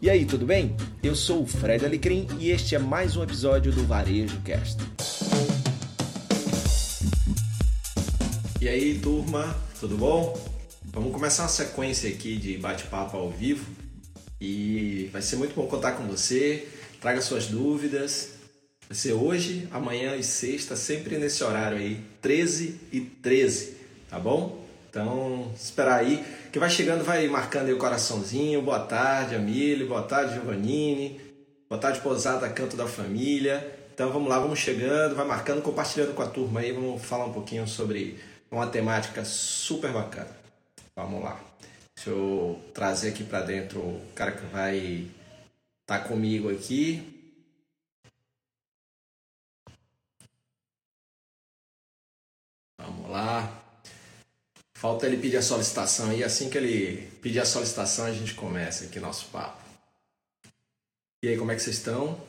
E aí, tudo bem? Eu sou o Fred Alecrim e este é mais um episódio do Varejo Cast. E aí, turma, tudo bom? Vamos começar uma sequência aqui de bate-papo ao vivo e vai ser muito bom contar com você. Traga suas dúvidas. Vai ser hoje, amanhã e sexta, sempre nesse horário aí, 13 e 13, tá bom? Então, esperar aí. Que vai chegando, vai marcando aí o coraçãozinho. Boa tarde, Amílio. Boa tarde, Giovannini. Boa tarde, Posada, Canto da Família. Então vamos lá, vamos chegando, vai marcando, compartilhando com a turma aí. Vamos falar um pouquinho sobre uma temática super bacana. Vamos lá. Deixa eu trazer aqui para dentro o cara que vai estar tá comigo aqui. Vamos lá. Falta ele pedir a solicitação e assim que ele pedir a solicitação a gente começa aqui nosso papo. E aí, como é que vocês estão?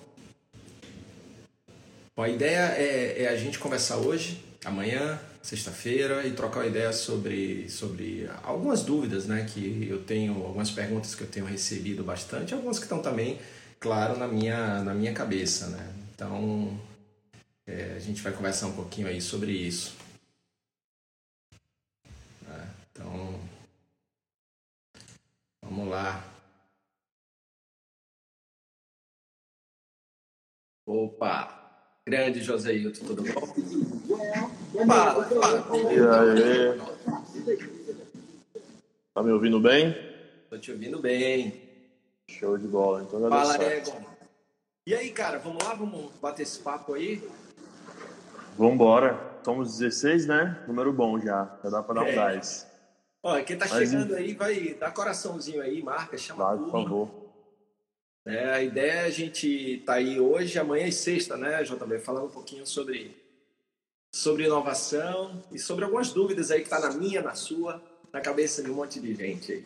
Bom, a ideia é, é a gente conversar hoje, amanhã, sexta-feira, e trocar uma ideia sobre, sobre algumas dúvidas, né? Que eu tenho, algumas perguntas que eu tenho recebido bastante, algumas que estão também, claro, na minha, na minha cabeça, né? Então, é, a gente vai conversar um pouquinho aí sobre isso. Então, vamos lá. Opa! Grande Joséilton, tudo bom? Fala, fala. E aí? Tá me ouvindo bem? Tô te ouvindo bem. Show de bola, então já Fala, Egon. E aí, cara, vamos lá? Vamos bater esse papo aí? Vambora. Somos 16, né? Número bom já. Já dá pra dar um é. gás. Olha, quem tá Mas, chegando aí, vai dar coraçãozinho aí, marca, chama claro, por favor. É, a ideia é a gente tá aí hoje, amanhã e sexta, né, JB, falando um pouquinho sobre, sobre inovação e sobre algumas dúvidas aí que tá na minha, na sua, na cabeça de um monte de gente aí.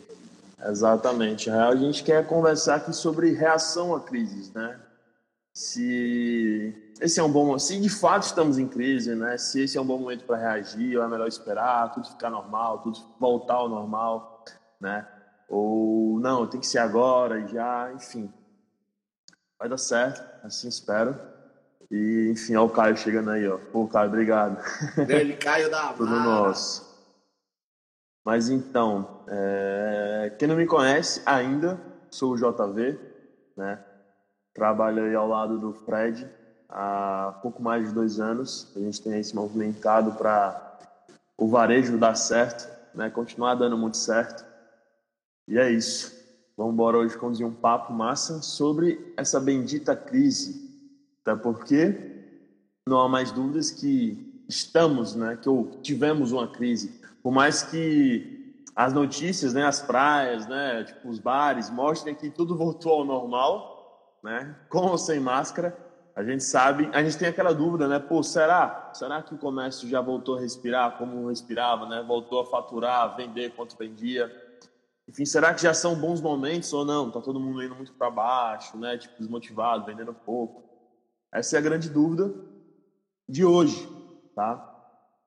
Exatamente. A gente quer conversar aqui sobre reação a crises, né? Se esse é um bom, se de fato estamos em crise, né? Se esse é um bom momento para reagir, ou é melhor esperar, tudo ficar normal, tudo voltar ao normal, né? Ou não, tem que ser agora, já, enfim. Vai dar certo, assim espero. E, enfim, olha o Caio chegando aí, ó. Pô, Caio, obrigado. Grande Caio da Tudo nosso. Mas então, é... quem não me conhece ainda, sou o JV, né? Trabalho aí ao lado do Fred há pouco mais de dois anos. A gente tem se movimentado para o varejo dar certo, né? continuar dando muito certo. E é isso. Vamos embora hoje conduzir um papo massa sobre essa bendita crise. Até porque não há mais dúvidas que estamos, né, que tivemos uma crise. Por mais que as notícias, né, as praias, né, tipo os bares mostrem que tudo voltou ao normal, né? Com ou sem máscara, a gente sabe, a gente tem aquela dúvida, né? Pô, será? Será que o comércio já voltou a respirar como respirava, né? Voltou a faturar, a vender quanto vendia? Enfim, será que já são bons momentos ou não? Tá todo mundo indo muito para baixo, né? Tipo, desmotivado, vendendo pouco. Essa é a grande dúvida de hoje, tá?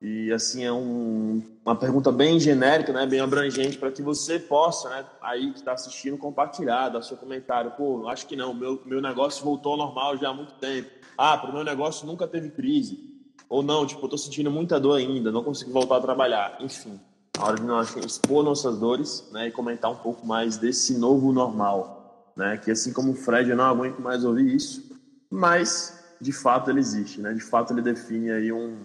E assim é um, uma pergunta bem genérica, né, bem abrangente para que você possa, né, aí que está assistindo, compartilhar, dar seu comentário. Pô, acho que não, meu meu negócio voltou ao normal já há muito tempo. Ah, para o meu negócio nunca teve crise. Ou não, tipo, eu estou sentindo muita dor ainda, não consigo voltar a trabalhar. Enfim, a hora de nós expor nossas dores, né, e comentar um pouco mais desse novo normal, né, que assim como o Fred, eu não aguento mais ouvir isso, mas de fato ele existe, né, de fato ele define aí um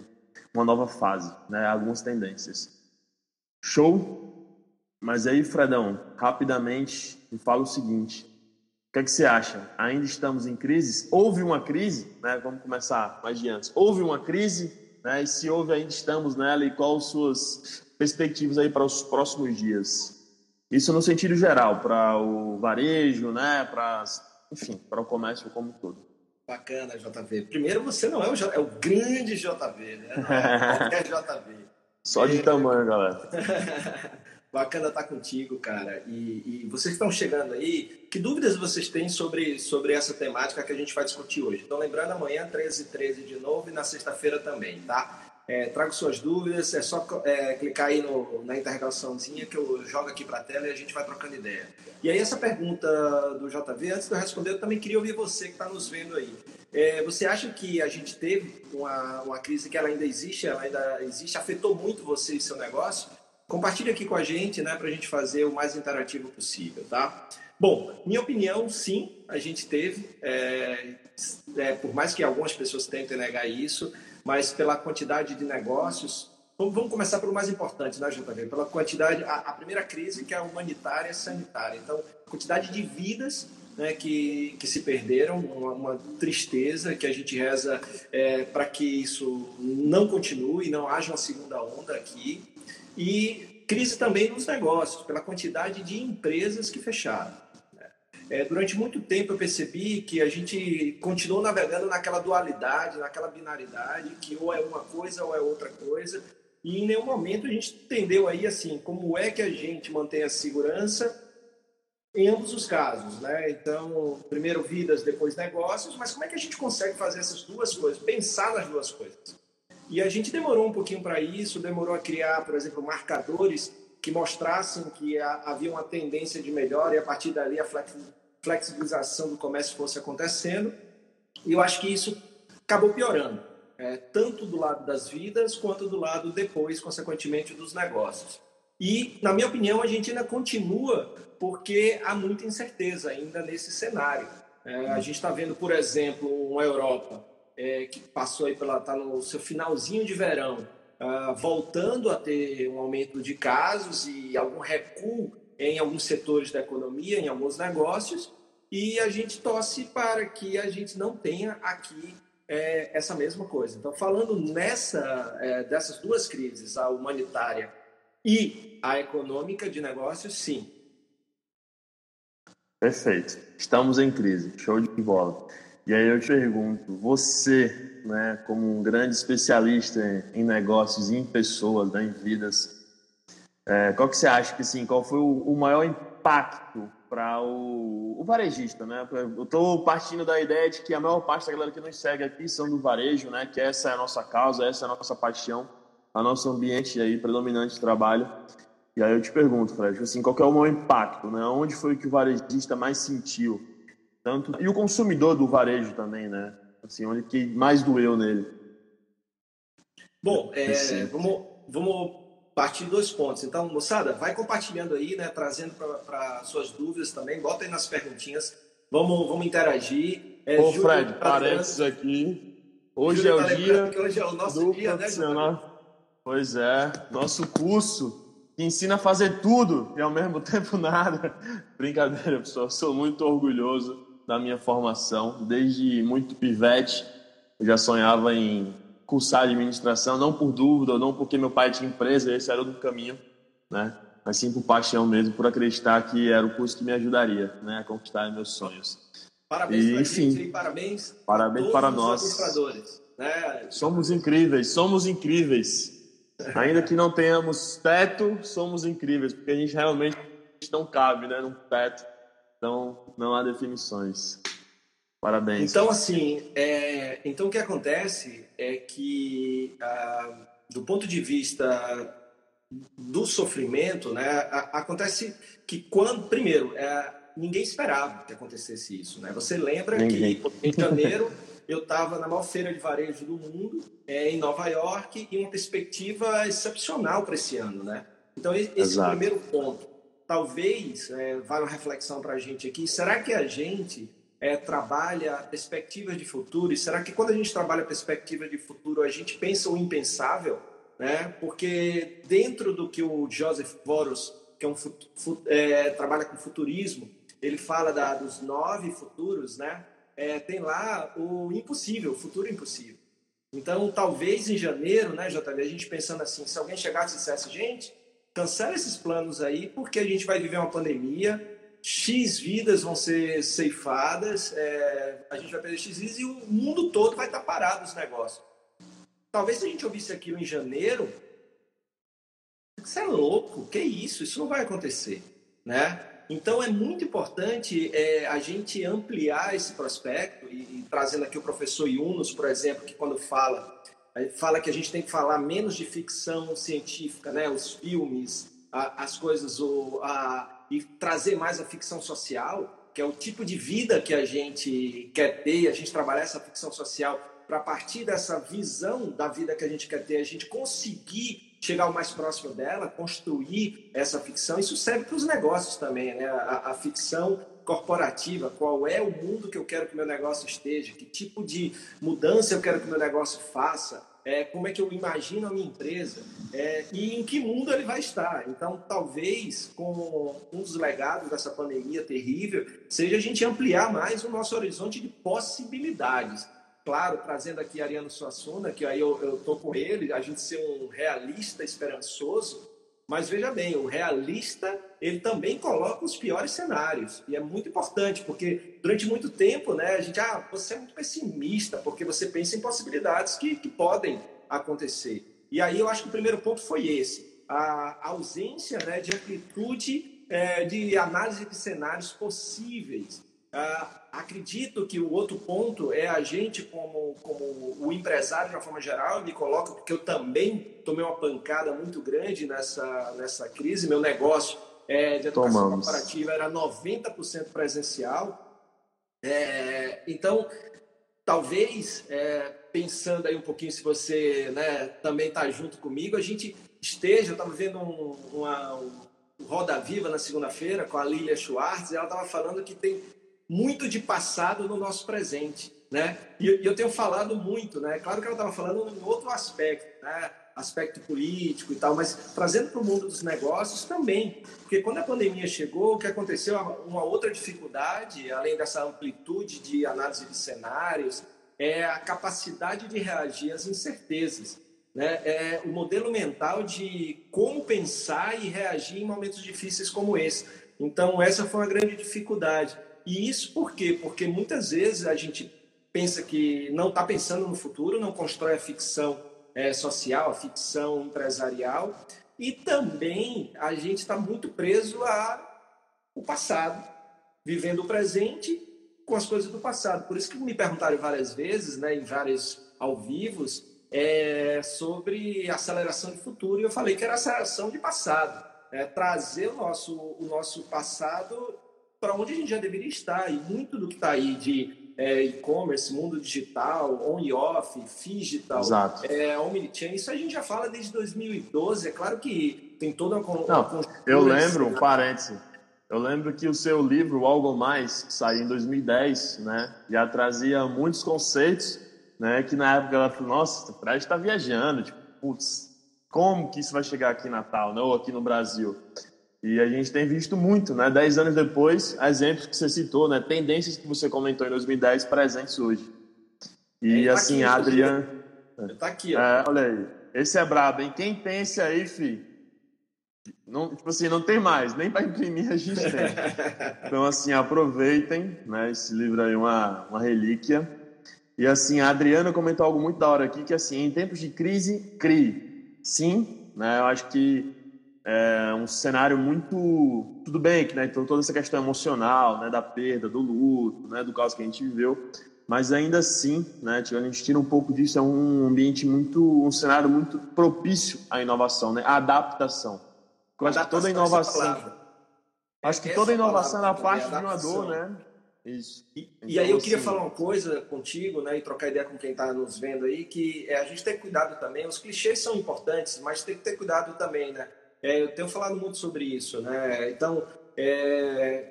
uma nova fase, né? Algumas tendências. Show? Mas aí, Fredão, rapidamente me fala o seguinte: o que, é que você acha? Ainda estamos em crise? Houve uma crise, né? Vamos começar mais de antes. Houve uma crise, né? E se houve, ainda estamos nela e quais as suas perspectivas aí para os próximos dias? Isso no sentido geral, para o varejo, né? Para, enfim, para o comércio como um todo. Bacana, JV. Primeiro, você não é o, J, é o grande JV, né? qualquer JV. Só de é, tamanho, galera. Bacana estar contigo, cara. E, e vocês estão chegando aí, que dúvidas vocês têm sobre, sobre essa temática que a gente vai discutir hoje? Então, lembrando, amanhã, 13 e 13 de novo, e na sexta-feira também, tá? É, trago suas dúvidas, é só é, clicar aí no, na interrogaçãozinha que eu jogo aqui para a tela e a gente vai trocando ideia. E aí essa pergunta do JV, antes de eu responder, eu também queria ouvir você que está nos vendo aí. É, você acha que a gente teve uma, uma crise que ela ainda existe, ela ainda existe, afetou muito você e seu negócio? Compartilhe aqui com a gente, né, para a gente fazer o mais interativo possível, tá? Bom, minha opinião, sim, a gente teve. É, é, por mais que algumas pessoas tentem negar isso, mas pela quantidade de negócios. Vamos começar pelo mais importante, né, JV? Pela quantidade, a, a primeira crise que é a humanitária e sanitária. Então, a quantidade de vidas né, que, que se perderam, uma, uma, tristeza que a gente reza é, para que isso não continue, não haja uma segunda onda aqui. E crise também nos negócios, pela quantidade de empresas que fecharam. É, durante muito tempo eu percebi que a gente continuou navegando naquela dualidade, naquela binaridade, que ou é uma coisa ou é outra coisa, e em nenhum momento a gente entendeu aí assim como é que a gente mantém a segurança em ambos os casos, né? Então, primeiro vidas, depois negócios, mas como é que a gente consegue fazer essas duas coisas, pensar nas duas coisas? E a gente demorou um pouquinho para isso, demorou a criar, por exemplo, marcadores que mostrassem que havia uma tendência de melhora e a partir dali a flexibilização do comércio fosse acontecendo. E eu acho que isso acabou piorando, é, tanto do lado das vidas quanto do lado depois, consequentemente, dos negócios. E, na minha opinião, a gente ainda continua porque há muita incerteza ainda nesse cenário. É, a gente está vendo, por exemplo, uma Europa é, que passou aí pela está no seu finalzinho de verão, uh, voltando a ter um aumento de casos e algum recuo em alguns setores da economia, em alguns negócios, e a gente torce para que a gente não tenha aqui é, essa mesma coisa. Então, falando nessa é, dessas duas crises, a humanitária e a econômica de negócios, sim. Perfeito. Estamos em crise. Show de bola. E aí eu te pergunto, você, né, como um grande especialista em negócios, em pessoas, né, em vidas, é, qual que você acha que sim? Qual foi o, o maior impacto para o, o, varejista, né? Eu estou partindo da ideia de que a maior parte da galera que nos segue aqui são do varejo, né? Que essa é a nossa causa, essa é a nossa paixão, a nosso ambiente aí predominante de trabalho. E aí eu te pergunto, Fred, assim, qual é o maior impacto, né? Onde foi que o varejista mais sentiu? Tanto e o consumidor do varejo também, né? Assim, onde que mais doeu nele? Bom, é, vamos, vamos partir de dois pontos. Então, moçada, vai compartilhando aí, né? Trazendo para suas dúvidas também. Bota aí nas perguntinhas. Vamos, vamos interagir. É, Ô, Júlio, Fred, tá parênteses aqui. Hoje Júlio é o tá dia. Hoje é o nosso dia, né, Júlio? Pois é, nosso curso que ensina a fazer tudo e ao mesmo tempo nada. Brincadeira, pessoal. Sou muito orgulhoso da minha formação. Desde muito pivete, eu já sonhava em cursar administração, não por dúvida, ou não porque meu pai tinha empresa, esse era o caminho, né? Mas sim por paixão mesmo, por acreditar que era o curso que me ajudaria, né, a conquistar meus sonhos. Parabéns e, enfim, gente, parabéns, parabéns para nós. Né? Somos incríveis, somos incríveis. Ainda que não tenhamos teto, somos incríveis, porque a gente realmente não cabe, né, num teto. Então, não há definições. Parabéns. Então, assim, é, então o que acontece é que, ah, do ponto de vista do sofrimento, né, a, acontece que quando, primeiro, é, ninguém esperava que acontecesse isso, né? Você lembra ninguém. que em janeiro eu estava na maior feira de varejo do mundo, é, em Nova York, e uma perspectiva excepcional para esse ano, né? Então esse Exato. é o primeiro ponto. Talvez é, vá uma reflexão para a gente aqui. Será que a gente é, trabalha perspectivas de futuro? E será que quando a gente trabalha perspectiva de futuro, a gente pensa o impensável? Né? Porque dentro do que o Joseph Boros, que é um, é, trabalha com futurismo, ele fala da, dos nove futuros, né? É, tem lá o impossível, o futuro impossível. Então, talvez em janeiro, né, JB, a gente pensando assim, se alguém chegasse e dissesse, gente, cancela esses planos aí, porque a gente vai viver uma pandemia, X vidas vão ser ceifadas, é, a gente vai perder X vidas e o mundo todo vai estar parado os negócios. Talvez se a gente ouvisse aquilo em janeiro, você é louco, que isso? Isso não vai acontecer, né? Então é muito importante é, a gente ampliar esse prospecto e, e, trazendo aqui o professor Yunus, por exemplo, que quando fala fala que a gente tem que falar menos de ficção científica, né? Os filmes, a, as coisas, o, a, e trazer mais a ficção social, que é o tipo de vida que a gente quer ter, a gente trabalhar essa ficção social para partir dessa visão da vida que a gente quer ter, a gente conseguir chegar o mais próximo dela, construir essa ficção. Isso serve para os negócios também, né? A, a, ficção corporativa, qual é o mundo que eu quero que meu negócio esteja, que tipo de mudança eu quero que meu negócio faça, é, como é que eu imagino a minha empresa é, e em que mundo ele vai estar. Então, talvez, com um dos legados dessa pandemia terrível, seja a gente ampliar mais o nosso horizonte de possibilidades claro, trazendo aqui Ariano Suassuna, que aí eu estou com ele, a gente ser um realista esperançoso, mas veja bem, o realista, ele também coloca os piores cenários, e é muito importante, porque durante muito tempo, né, a gente, ah, você é muito pessimista, porque você pensa em possibilidades que, que podem acontecer. E aí eu acho que o primeiro ponto foi esse, a ausência né, de amplitude é, de análise de cenários possíveis. Ah, acredito que o outro ponto é a gente, como, como o empresário de uma forma geral, me coloca, porque eu também tomei uma pancada muito grande nessa, nessa crise. Meu negócio é, de educação Tomamos. corporativa era 90% presencial. É, então, talvez, é, pensando aí um pouquinho, se você né, também está junto comigo, a gente esteja, eu estava vendo um, uma, um Roda Viva na segunda-feira com a Lilia Schwartz, e ela estava falando que tem muito de passado no nosso presente, né? E, eu tenho falado muito, né? Claro que ela estava falando em outro aspecto, né? Aspecto político e tal, mas trazendo para o mundo dos negócios também, porque quando a pandemia chegou, o que aconteceu? Uma outra dificuldade, além dessa amplitude de análise de cenários, é a capacidade de reagir às incertezas. Né? É o modelo mental de como pensar e reagir em momentos difíceis como esse. Então, essa foi uma grande dificuldade. E isso por quê? Porque muitas vezes a gente pensa que não está pensando no futuro, não constrói a ficção é, social, ficção empresarial, e também a gente está muito preso ao passado, vivendo o presente com as coisas do passado. Por isso que me perguntaram várias vezes, né, em vários ao vivos, é, sobre aceleração de futuro, e eu falei que era aceleração de passado. É, trazer o nosso, o nosso passado para onde a gente já deveria estar. E muito do que está aí de é, e-commerce, mundo digital, on e off, digital, é, omnichannel, isso a gente já fala desde 2012. É claro que tem toda uma. Não, eu lembro, um parêntese. Eu lembro que o seu livro, Algo Mais, saiu em 2010, né? Já trazia muitos conceitos, né? Que na época ela falou, nossa, o Fred está viajando, tipo, putz, como que isso vai chegar aqui em Natal, né? ou aqui no Brasil? E a gente tem visto muito, né? Dez anos depois, exemplos que você citou, né? Tendências que você comentou em 2010 presentes hoje. E é, tá assim, aqui, Adriano. Tá aqui, ó. É, olha aí. Esse é brabo, hein? Quem tem esse aí, fi? Não, tipo assim, não tem mais, nem para imprimir a gente tem. Então, assim, aproveitem, né? Esse livro aí é uma, uma relíquia. E assim, a Adriana comentou algo muito da hora aqui, que assim, em tempos de crise, crie. Sim, né? Eu acho que é um cenário muito tudo bem que né então toda essa questão emocional né da perda do luto né do caos que a gente viveu mas ainda assim né a gente tira um pouco disso é um ambiente muito um cenário muito propício à inovação né à adaptação eu acho que toda inovação acho que toda inovação é parte de uma dor né isso. E, então, e, aí eu queria assim, falar uma coisa contigo, né, e trocar ideia com quem está nos vendo aí, que é, a gente tem que cuidado também. Os clichês são importantes, mas tem que ter cuidado também, né? É, eu tenho falado muito sobre isso, né? Então, é,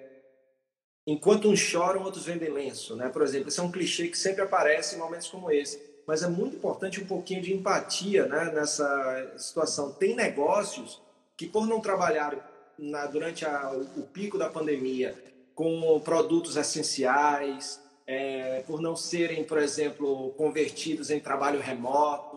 enquanto uns choram, outros vendem lenço, né? Por exemplo, esse é um clichê que sempre aparece em momentos como esse. Mas é muito importante um pouquinho de empatia né, nessa situação. Tem negócios que, por não trabalhar na, durante a, o pico da pandemia com produtos essenciais, é, por não serem, por exemplo, convertidos em trabalho remoto,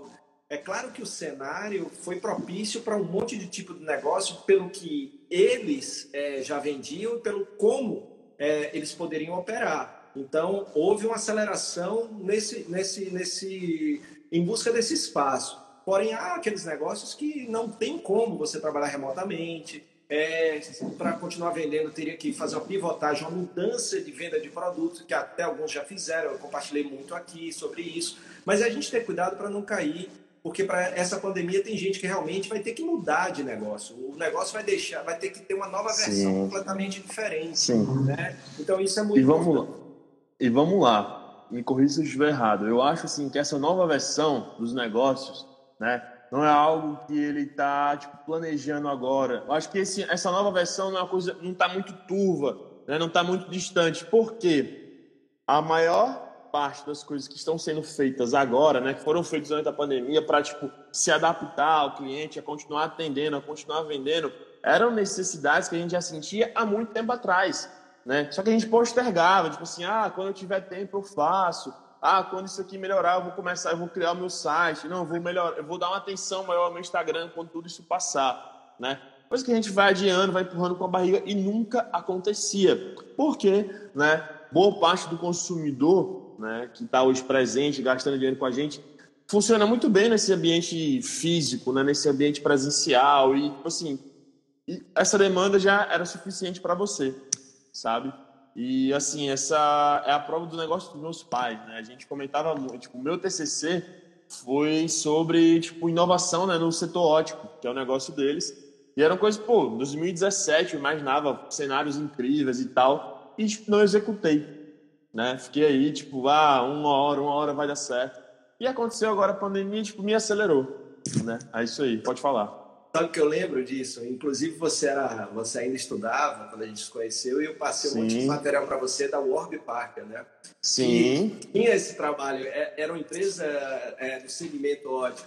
é claro que o cenário foi propício para um monte de tipo de negócio pelo que eles é, já vendiam e pelo como é, eles poderiam operar. Então, houve uma aceleração nesse, nesse, nesse, em busca desse espaço. Porém, há aqueles negócios que não tem como você trabalhar remotamente, é, para continuar vendendo, teria que fazer uma pivotagem, uma mudança de venda de produtos, que até alguns já fizeram, eu compartilhei muito aqui sobre isso. Mas a gente tem cuidado para não cair, porque para essa pandemia tem gente que realmente vai ter que mudar de negócio. O negócio vai deixar, vai ter que ter uma nova versão Sim. completamente diferente. Sim. Né? Então isso é muito e vamos lá. E vamos lá, me corrija se eu estiver errado. Eu acho assim que essa nova versão dos negócios, né? não é algo que ele está tipo, planejando agora. Eu acho que esse, essa nova versão não é uma coisa, não está muito turva, né? não está muito distante. Por quê? A maior parte das coisas que estão sendo feitas agora, né, que foram feitas durante a pandemia para tipo se adaptar ao cliente, a continuar atendendo, a continuar vendendo, eram necessidades que a gente já sentia há muito tempo atrás, né? Só que a gente postergava, tipo assim, ah, quando eu tiver tempo eu faço. Ah, quando isso aqui melhorar, eu vou começar, eu vou criar o meu site. Não, eu vou melhorar, eu vou dar uma atenção maior ao meu Instagram quando tudo isso passar, né? Coisa que a gente vai adiando, vai empurrando com a barriga e nunca acontecia. Por quê? Né? Boa parte do consumidor, né, que está hoje presente, gastando dinheiro com a gente, funciona muito bem nesse ambiente físico, né, nesse ambiente presencial e, tipo assim, e essa demanda já era suficiente para você, sabe? E assim, essa é a prova do negócio dos meus pais, né? A gente comentava muito, tipo, o meu TCC foi sobre, tipo, inovação, né, no setor ótico, que é o negócio deles. E eram coisas, pô, 2017 eu imaginava cenários incríveis e tal, e tipo, não executei, né? Fiquei aí, tipo, ah, uma hora, uma hora vai dar certo. E aconteceu agora a pandemia, tipo, me acelerou, né? É isso aí, pode falar. Sabe que eu lembro disso? Inclusive você era, você ainda estudava quando a gente se conheceu e eu passei Sim. um monte de material para você da Warby Parker, né? Sim. E tinha esse trabalho. É, era uma empresa é, do segmento ódio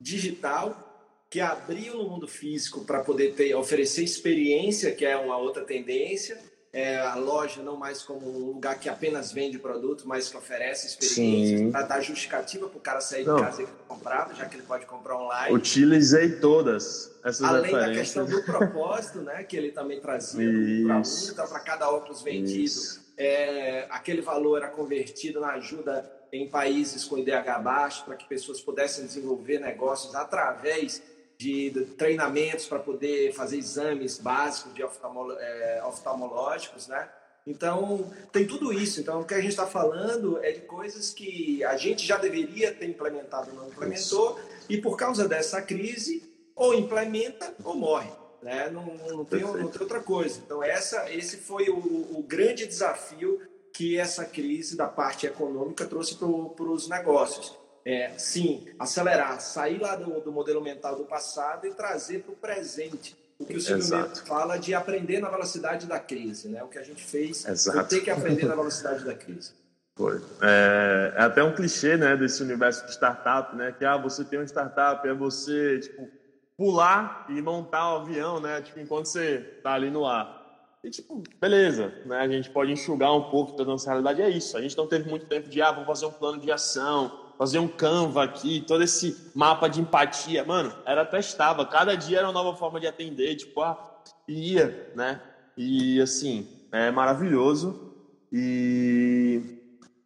digital que abriu no mundo físico para poder ter, oferecer experiência, que é uma outra tendência, é, a loja não mais como um lugar que apenas vende produto, mas que oferece experiência, para dar justificativa para o cara sair não. de casa e comprar, já que ele pode comprar online. Utilizei todas essas Além da questão do propósito, né, que ele também trazia para para cada óculos vendido, é, aquele valor era convertido na ajuda em países com IDH baixo, para que pessoas pudessem desenvolver negócios através de, de treinamentos para poder fazer exames básicos de é, oftalmológicos, né? Então, tem tudo isso. Então, o que a gente está falando é de coisas que a gente já deveria ter implementado, não implementou, e por causa dessa crise, ou implementa ou morre. Né? Não, não, tem, não tem outra coisa. Então, essa, esse foi o, o grande desafio que essa crise da parte econômica trouxe para os negócios é, sim, acelerar, sair lá do, do, modelo mental do passado e trazer para o presente. O que o Silvio Mendes fala de aprender na velocidade da crise, né? O que a gente fez Exato. foi ter que aprender na velocidade da crise. Foi. É, é, até um clichê, né, desse universo de startup, né? Que ah, você tem uma startup, é você, tipo, pular e montar o um avião, né? Tipo, enquanto você tá ali no ar. E, tipo, beleza, né? A gente pode enxugar um pouco da nossa realidade, é isso. A gente não teve muito tempo de, ah, vamos fazer um plano de ação, fazer um Canva aqui, todo esse mapa de empatia. Mano, era testava, cada dia era uma nova forma de atender, tipo, ah, ia, né? E assim, é maravilhoso. E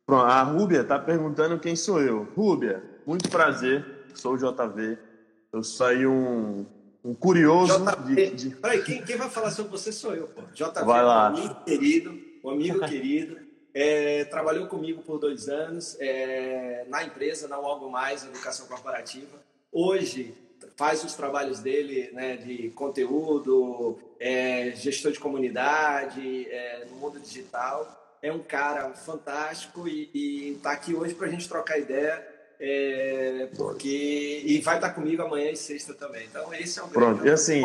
Pronto, a Rúbia tá perguntando quem sou eu. Rúbia, muito prazer, sou o JV. Eu saí um, um curioso JV. de. de... Peraí, quem, quem vai falar sobre você sou eu, pô. JV, vai lá. um amigo querido, um amigo querido. É, trabalhou comigo por dois anos é, na empresa, na Algo Mais Educação Corporativa. Hoje faz os trabalhos dele né, de conteúdo, é, gestor de comunidade, é, no mundo digital. É um cara fantástico e está aqui hoje para a gente trocar ideia. É, porque e vai estar tá comigo amanhã e sexta também. Então esse é um Pronto, e assim,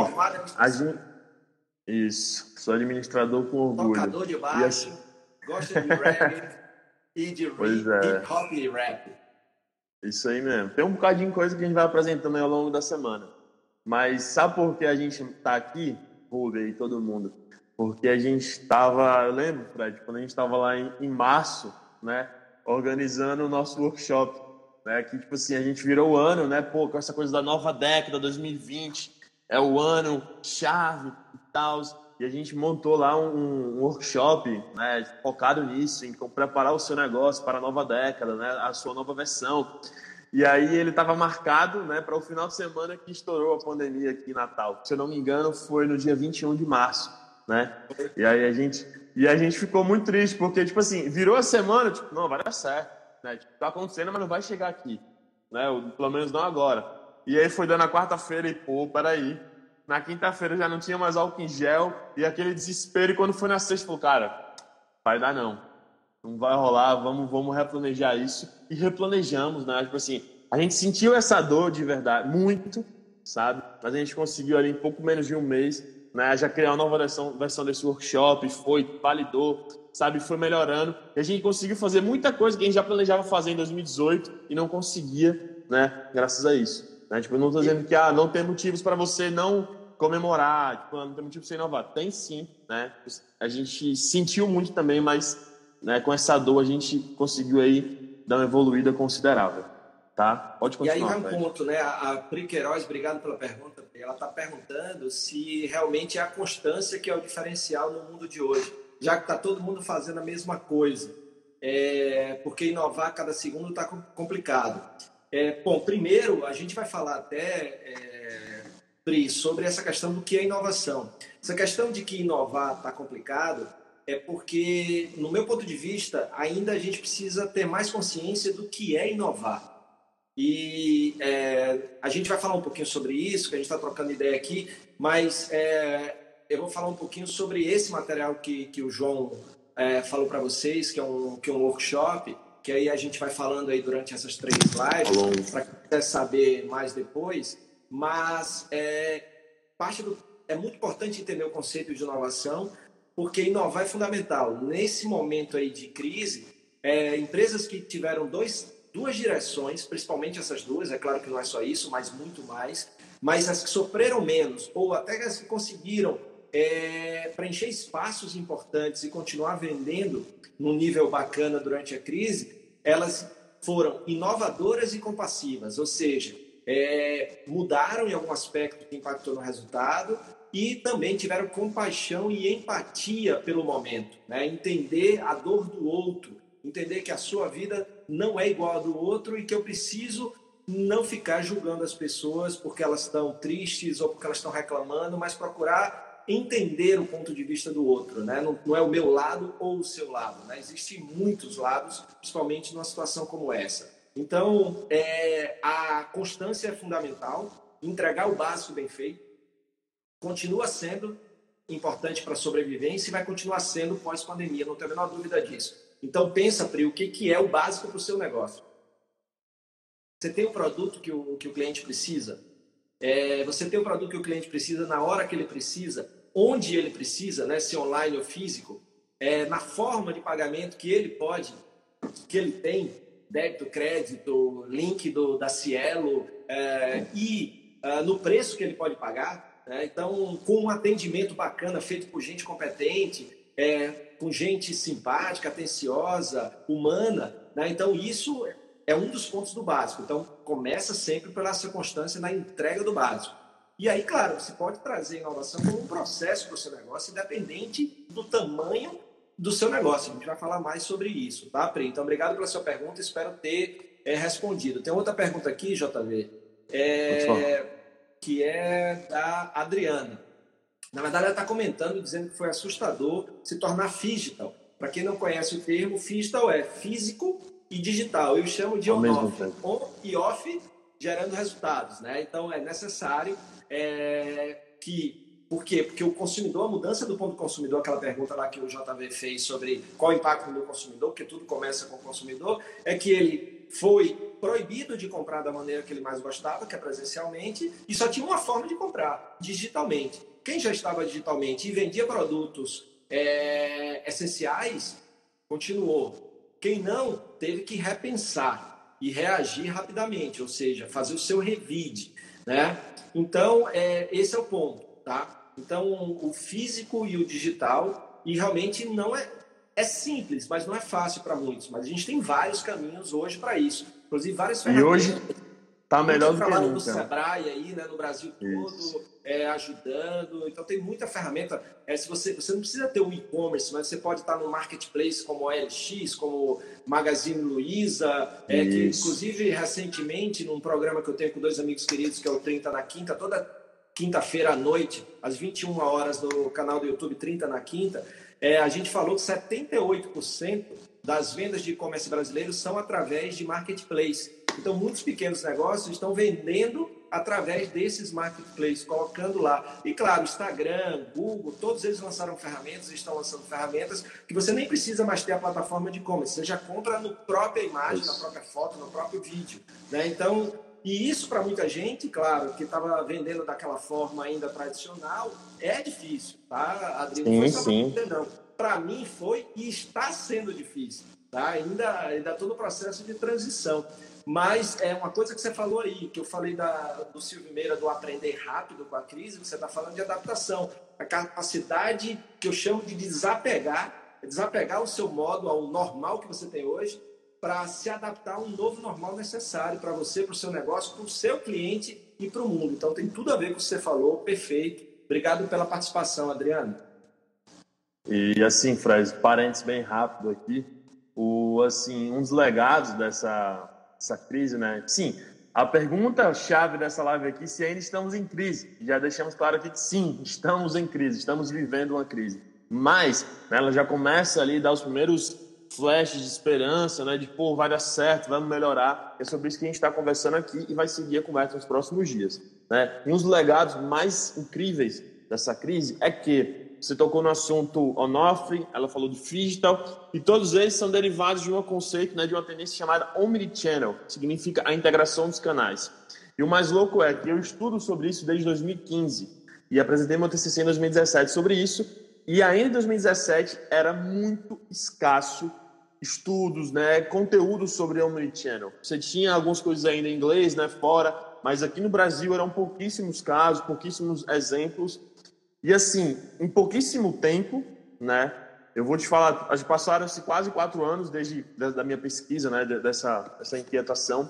a gente, isso, sou administrador com orgulho. Tocador de baixo. Gosta de reggae e de é. hip hop e rap. Isso aí mesmo. Tem um bocadinho de coisa que a gente vai apresentando ao longo da semana. Mas sabe por que a gente tá aqui, Ruben e todo mundo? Porque a gente estava, eu lembro, Fred, quando a gente estava lá em, em, março, né, organizando o nosso workshop, né, que tipo assim, a gente virou o ano, né, pô, com essa coisa da nova década, 2020, é o ano chave e tal. E a gente montou lá um, um workshop né, focado nisso, em preparar o seu negócio para a nova década, né, a sua nova versão. E aí ele estava marcado né, para o final de semana que estourou a pandemia aqui em Natal. Se eu não me engano, foi no dia 21 de março. Né? E aí a gente, e a gente ficou muito triste, porque, tipo assim, virou a semana, tipo, não, vai dar certo. Né? Tipo, tá acontecendo, mas não vai chegar aqui. Né? Pelo menos não agora. E aí foi dando a quarta-feira e, pô, peraí. Na quinta-feira já não tinha mais álcool em gel e aquele desespero. E quando foi na sexta, falou, cara, vai dar não não vai rolar, vamos, vamos replanejar isso. E replanejamos, né? Tipo assim, a gente sentiu essa dor de verdade, muito, sabe? Mas a gente conseguiu ali em pouco menos de um mês, né? Já criar uma nova versão, versão desse workshop, foi, validou, sabe? Foi melhorando. E a gente conseguiu fazer muita coisa que a gente já planejava fazer em 2018 e não conseguia, né? Graças a isso. Né? Tipo, eu não estou dizendo que ah, não tem motivos para você não comemorar, tipo, não tem motivo para você inovar. Tem sim, né? A gente sentiu muito também, mas né, com essa dor a gente conseguiu aí dar uma evoluída considerável. Tá? Pode continuar. E aí vai um ponto, né? A Pri Queiroz, obrigado pela pergunta. Ela está perguntando se realmente é a constância que é o diferencial no mundo de hoje, já que está todo mundo fazendo a mesma coisa. É, porque inovar cada segundo está complicado. É, bom, primeiro a gente vai falar até, é, Pri, sobre essa questão do que é inovação. Essa questão de que inovar está complicado é porque, no meu ponto de vista, ainda a gente precisa ter mais consciência do que é inovar. E é, a gente vai falar um pouquinho sobre isso, que a gente está trocando ideia aqui, mas é, eu vou falar um pouquinho sobre esse material que, que o João é, falou para vocês, que é, um, que é um workshop, que aí a gente vai falando aí durante essas três lives, para quem quiser saber mais depois. Mas é, parte do, é muito importante entender o conceito de inovação, porque inovar é fundamental. Nesse momento aí de crise, é, empresas que tiveram dois, duas direções, principalmente essas duas, é claro que não é só isso, mas muito mais, mas as que sofreram menos, ou até as que conseguiram é, preencher espaços importantes e continuar vendendo num nível bacana durante a crise, elas foram inovadoras e compassivas, ou seja, é, mudaram em algum aspecto que impactou no resultado, e também tiveram compaixão e empatia pelo momento, né? entender a dor do outro, entender que a sua vida não é igual a do outro e que eu preciso não ficar julgando as pessoas porque elas estão tristes ou porque elas estão reclamando, mas procurar entender o ponto de vista do outro, né? Não, não é o meu lado ou o seu lado, né? Existem muitos lados, principalmente numa situação como essa. Então, é, a constância é fundamental, entregar o básico bem feito, continua sendo importante para a sobrevivência e vai continuar sendo pós-pandemia, não tenho a menor dúvida disso. Então pensa, Pri, o que, que é o básico para o seu negócio. Você tem o produto que o, que o cliente precisa, é, você tem o produto que o cliente precisa na hora que ele precisa, onde ele precisa, né, se online ou físico, é, na forma de pagamento que ele pode, que ele tem, débito, crédito, link do, da Cielo, é, e uh, no preço que ele pode pagar, né? Então, com um atendimento bacana, feito por gente competente, é, com gente simpática, atenciosa, humana. Né? Então, isso é um dos pontos do básico. Então, começa sempre pela circunstância na entrega do básico. E aí, claro, você pode trazer inovação como um processo para o seu negócio, independente do tamanho do seu negócio. A gente vai falar mais sobre isso, tá, Pri? Então, obrigado pela sua pergunta, espero ter é, respondido. Tem outra pergunta aqui, JV. É, que é da Adriana. Na verdade, ela está comentando, dizendo que foi assustador se tornar digital. Para quem não conhece o termo, digital é físico e digital. Eu chamo de on-off. On e off gerando resultados. Né? Então, é necessário é, que... Por quê? Porque o consumidor, a mudança do ponto do consumidor, aquela pergunta lá que o JV fez sobre qual o impacto no consumidor, porque tudo começa com o consumidor, é que ele foi proibido de comprar da maneira que ele mais gostava, que é presencialmente, e só tinha uma forma de comprar, digitalmente. Quem já estava digitalmente e vendia produtos é, essenciais, continuou. Quem não, teve que repensar e reagir rapidamente, ou seja, fazer o seu revide. Né? Então, é, esse é o ponto. Tá? Então, o físico e o digital, e realmente não é, é simples, mas não é fácil para muitos. Mas a gente tem vários caminhos hoje para isso. Inclusive várias ferramentas. E hoje Tá melhor do que trabalho nunca. do Sebrae aí, né, no Brasil todo, é, ajudando. Então tem muita ferramenta. É, se você, você não precisa ter um e-commerce, mas você pode estar no marketplace como OLX, como Magazine Luiza, é, que inclusive recentemente, num programa que eu tenho com dois amigos queridos, que é o 30 na Quinta, toda quinta-feira à noite, às 21 horas, no canal do YouTube 30 na Quinta, é, a gente falou que 78% das vendas de e-commerce brasileiros são através de marketplace. Então, muitos pequenos negócios estão vendendo através desses marketplaces, colocando lá. E claro, Instagram, Google, todos eles lançaram ferramentas, estão lançando ferramentas que você nem precisa mais ter a plataforma de e-commerce, você já compra no própria imagem, na própria foto, no próprio vídeo. Né? Então, e isso para muita gente, claro, que estava vendendo daquela forma ainda tradicional, é difícil, tá, Adriano? Sim, Não sim. você, não. Para mim foi e está sendo difícil, tá? Ainda ainda todo o processo de transição. Mas é uma coisa que você falou aí, que eu falei da, do Silvio Meira do aprender rápido com a crise, você está falando de adaptação. A capacidade que eu chamo de desapegar, é desapegar o seu modo ao normal que você tem hoje, para se adaptar a um novo normal necessário para você, para o seu negócio, para o seu cliente e para o mundo. Então tem tudo a ver com o que você falou, perfeito. Obrigado pela participação, Adriano. E assim, Fred, parênteses bem rápido aqui, o, assim, um dos legados dessa, dessa crise, né? Sim, a pergunta-chave dessa live aqui se ainda estamos em crise. Já deixamos claro aqui que sim, estamos em crise, estamos vivendo uma crise. Mas né, ela já começa ali a dar os primeiros flashes de esperança, né? De pô, vai dar certo, vamos melhorar. É sobre isso que a gente está conversando aqui e vai seguir a conversa nos próximos dias. Né? E um dos legados mais incríveis dessa crise é que você tocou no assunto Onofre, ela falou de digital, e todos eles são derivados de um conceito, né, de uma tendência chamada Omnichannel, que significa a integração dos canais. E o mais louco é que eu estudo sobre isso desde 2015 e apresentei meu TCC em 2017 sobre isso, e ainda em 2017 era muito escasso estudos, né, conteúdo sobre Omnichannel. Você tinha algumas coisas ainda em inglês, né, fora, mas aqui no Brasil eram pouquíssimos casos, pouquíssimos exemplos, e assim, em pouquíssimo tempo, né? Eu vou te falar, passaram-se quase quatro anos desde da minha pesquisa, né? Dessa, dessa inquietação,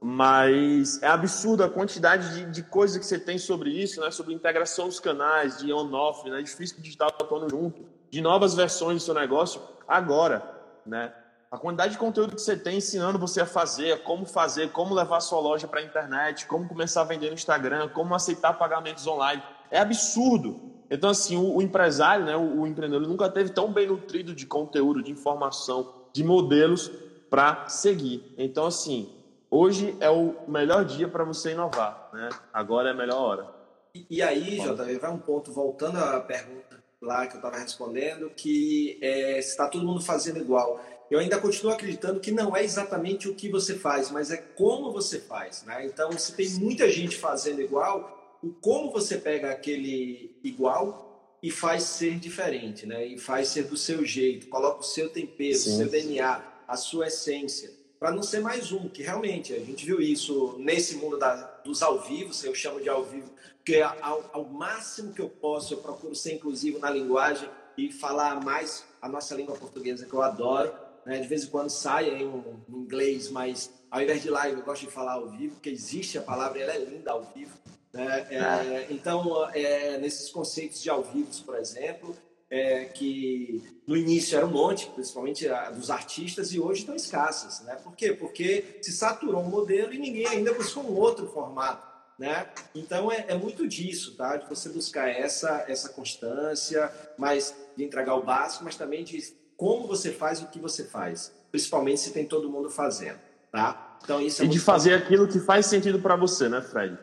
mas é absurda a quantidade de, de coisa que você tem sobre isso, né? Sobre integração dos canais, de on-off, né? De físico digital atuando junto, de novas versões do seu negócio agora, né? A quantidade de conteúdo que você tem ensinando você a fazer, como fazer, como levar sua loja para a internet, como começar a vender no Instagram, como aceitar pagamentos online, é absurdo. Então, assim, o, o empresário, né, o, o, empreendedor, nunca teve tão bem nutrido de conteúdo, de informação, de modelos para seguir. Então, assim, hoje é o melhor dia para você inovar, né? Agora é a melhor hora. E, e aí, JV, vai um ponto, voltando à pergunta lá que eu estava respondendo, que é, está todo mundo fazendo igual. Eu ainda continuo acreditando que não é exatamente o que você faz, mas é como você faz. Né? Então, se tem muita gente fazendo igual, o como você pega aquele igual e faz ser diferente, né? E faz ser do seu jeito, coloca o seu tempero, o seu DNA, a sua essência, para não ser mais um, que realmente a gente viu isso nesse mundo da, dos ao vivo, eu chamo de ao vivo, porque ao, ao máximo que eu posso, eu procuro ser inclusivo na linguagem e falar mais a nossa língua portuguesa que eu adoro. Né? De vez em quando sai em um, um inglês, mas ao invés de live eu gosto de falar ao vivo, porque existe a palavra, ela é linda ao vivo. É, é, então, é, nesses conceitos de ao vivo, por exemplo, que no início era um monte, principalmente dos artistas, e hoje estão escassas. Né? Por quê? Porque se saturou um modelo e ninguém ainda buscou um outro formato. Né? Então, é, muito disso, tá? de você buscar essa, essa constância, mas de entregar o básico, mas também de como você faz o que você faz, principalmente se tem todo mundo fazendo. Tá? Então, isso é e de fazer aquilo que faz sentido para você, né, Fred?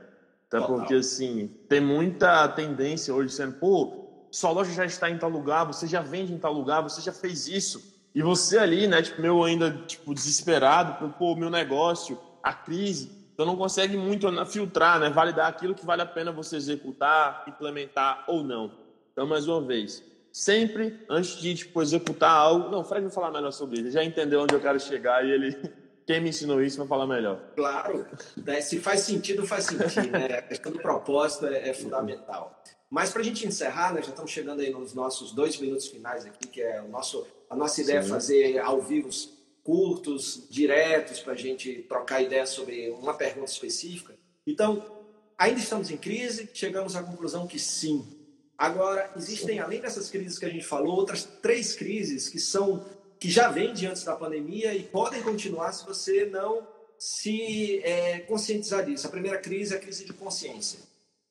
Até Total. porque, assim, tem muita tendência hoje sendo, pô, sua loja já está em tal lugar, você já vende em tal lugar, você já fez isso. E você ali, né, tipo, meu ainda, tipo, desesperado, pô, meu negócio, a crise, então não consegue muito filtrar, né, validar aquilo que vale a pena você executar, implementar ou não. Então, mais uma vez, sempre antes de, tipo, executar algo, não, o Fred vai falar melhor sobre isso, ele já entendeu onde eu quero chegar e ele quem me ensinou isso vai falar melhor. Claro, né? se faz sentido, faz sentido. Né? A questão do propósito é, é fundamental. Mas para a gente encerrar, né, já estamos chegando aí nos nossos dois minutos finais aqui, que é o nosso, a nossa ideia Sim. é fazer ao vivo curtos, diretos, para a gente trocar ideias sobre uma pergunta específica. Então, ainda estamos em crise, chegamos à conclusão que sim. Agora, existem, além dessas crises que a gente falou, outras três crises que são que já vêm de antes da pandemia e podem continuar se você não se é, conscientizar disso. A primeira crise é a crise de consciência.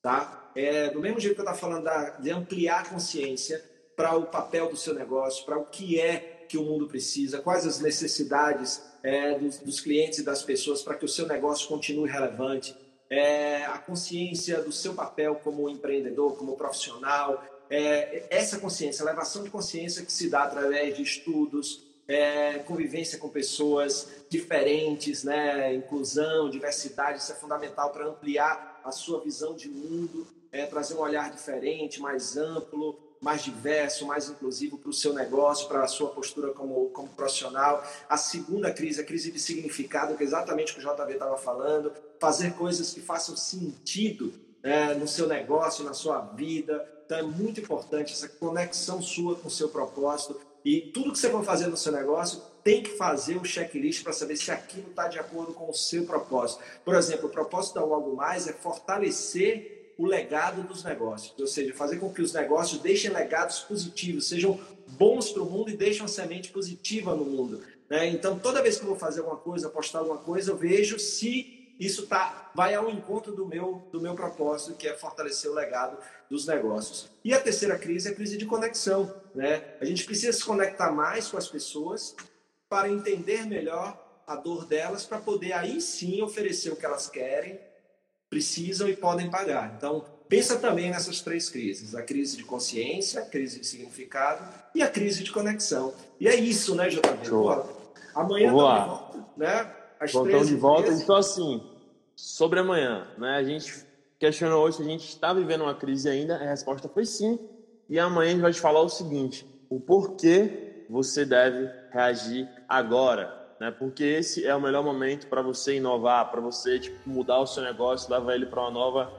Tá? É, do mesmo jeito que eu estava falando da, de ampliar a consciência para o papel do seu negócio, para o que é que o mundo precisa, quais as necessidades é, dos, dos, clientes e das pessoas para que o seu negócio continue relevante, é, a consciência do seu papel como empreendedor, como profissional, é, essa consciência, elevação de consciência que se dá através de estudos, é, convivência com pessoas diferentes, né, inclusão, diversidade, isso é fundamental para ampliar a sua visão de mundo, é, trazer um olhar diferente, mais amplo, mais diverso, mais inclusivo para o seu negócio, para a sua postura como, como profissional. A segunda crise, a crise de significado, que é exatamente o que o JV estava falando, fazer coisas que façam sentido é, no seu negócio, na sua vida. Então é muito importante essa conexão sua com o seu propósito. E tudo que você for fazer no seu negócio tem que fazer o checklist para saber se aquilo está de acordo com o seu propósito. Por exemplo, o propósito da Algo Mais é fortalecer o legado dos negócios, ou seja, fazer com que os negócios deixem legados positivos, sejam bons para o mundo e deixem uma semente positiva no mundo. Né? Então, toda vez que eu vou fazer alguma coisa, postar alguma coisa, eu vejo se isso tá, vai ao encontro do meu, do meu propósito, que é fortalecer o legado dos negócios. E a terceira crise é a crise de conexão. Né? A gente precisa se conectar mais com as pessoas para entender melhor a dor delas, para poder aí sim oferecer o que elas querem precisam e podem pagar. Então, pensa também nessas três crises: a crise de consciência, a crise de significado e a crise de conexão. E é isso, né, JB? Amanhã de volta, né? Às Voltamos de volta. Então, assim, sobre amanhã, né? A gente questionou hoje se a gente está vivendo uma crise ainda. A resposta foi sim. E amanhã a gente vai te falar o seguinte: o porquê você deve reagir agora né? Porque esse é o melhor momento para você inovar, para você tipo, mudar o seu negócio, levar ele para uma nova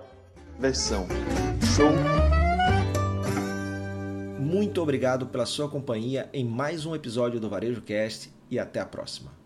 versão. Show! Muito obrigado pela sua companhia em mais um episódio do Varejo Cast e até a próxima.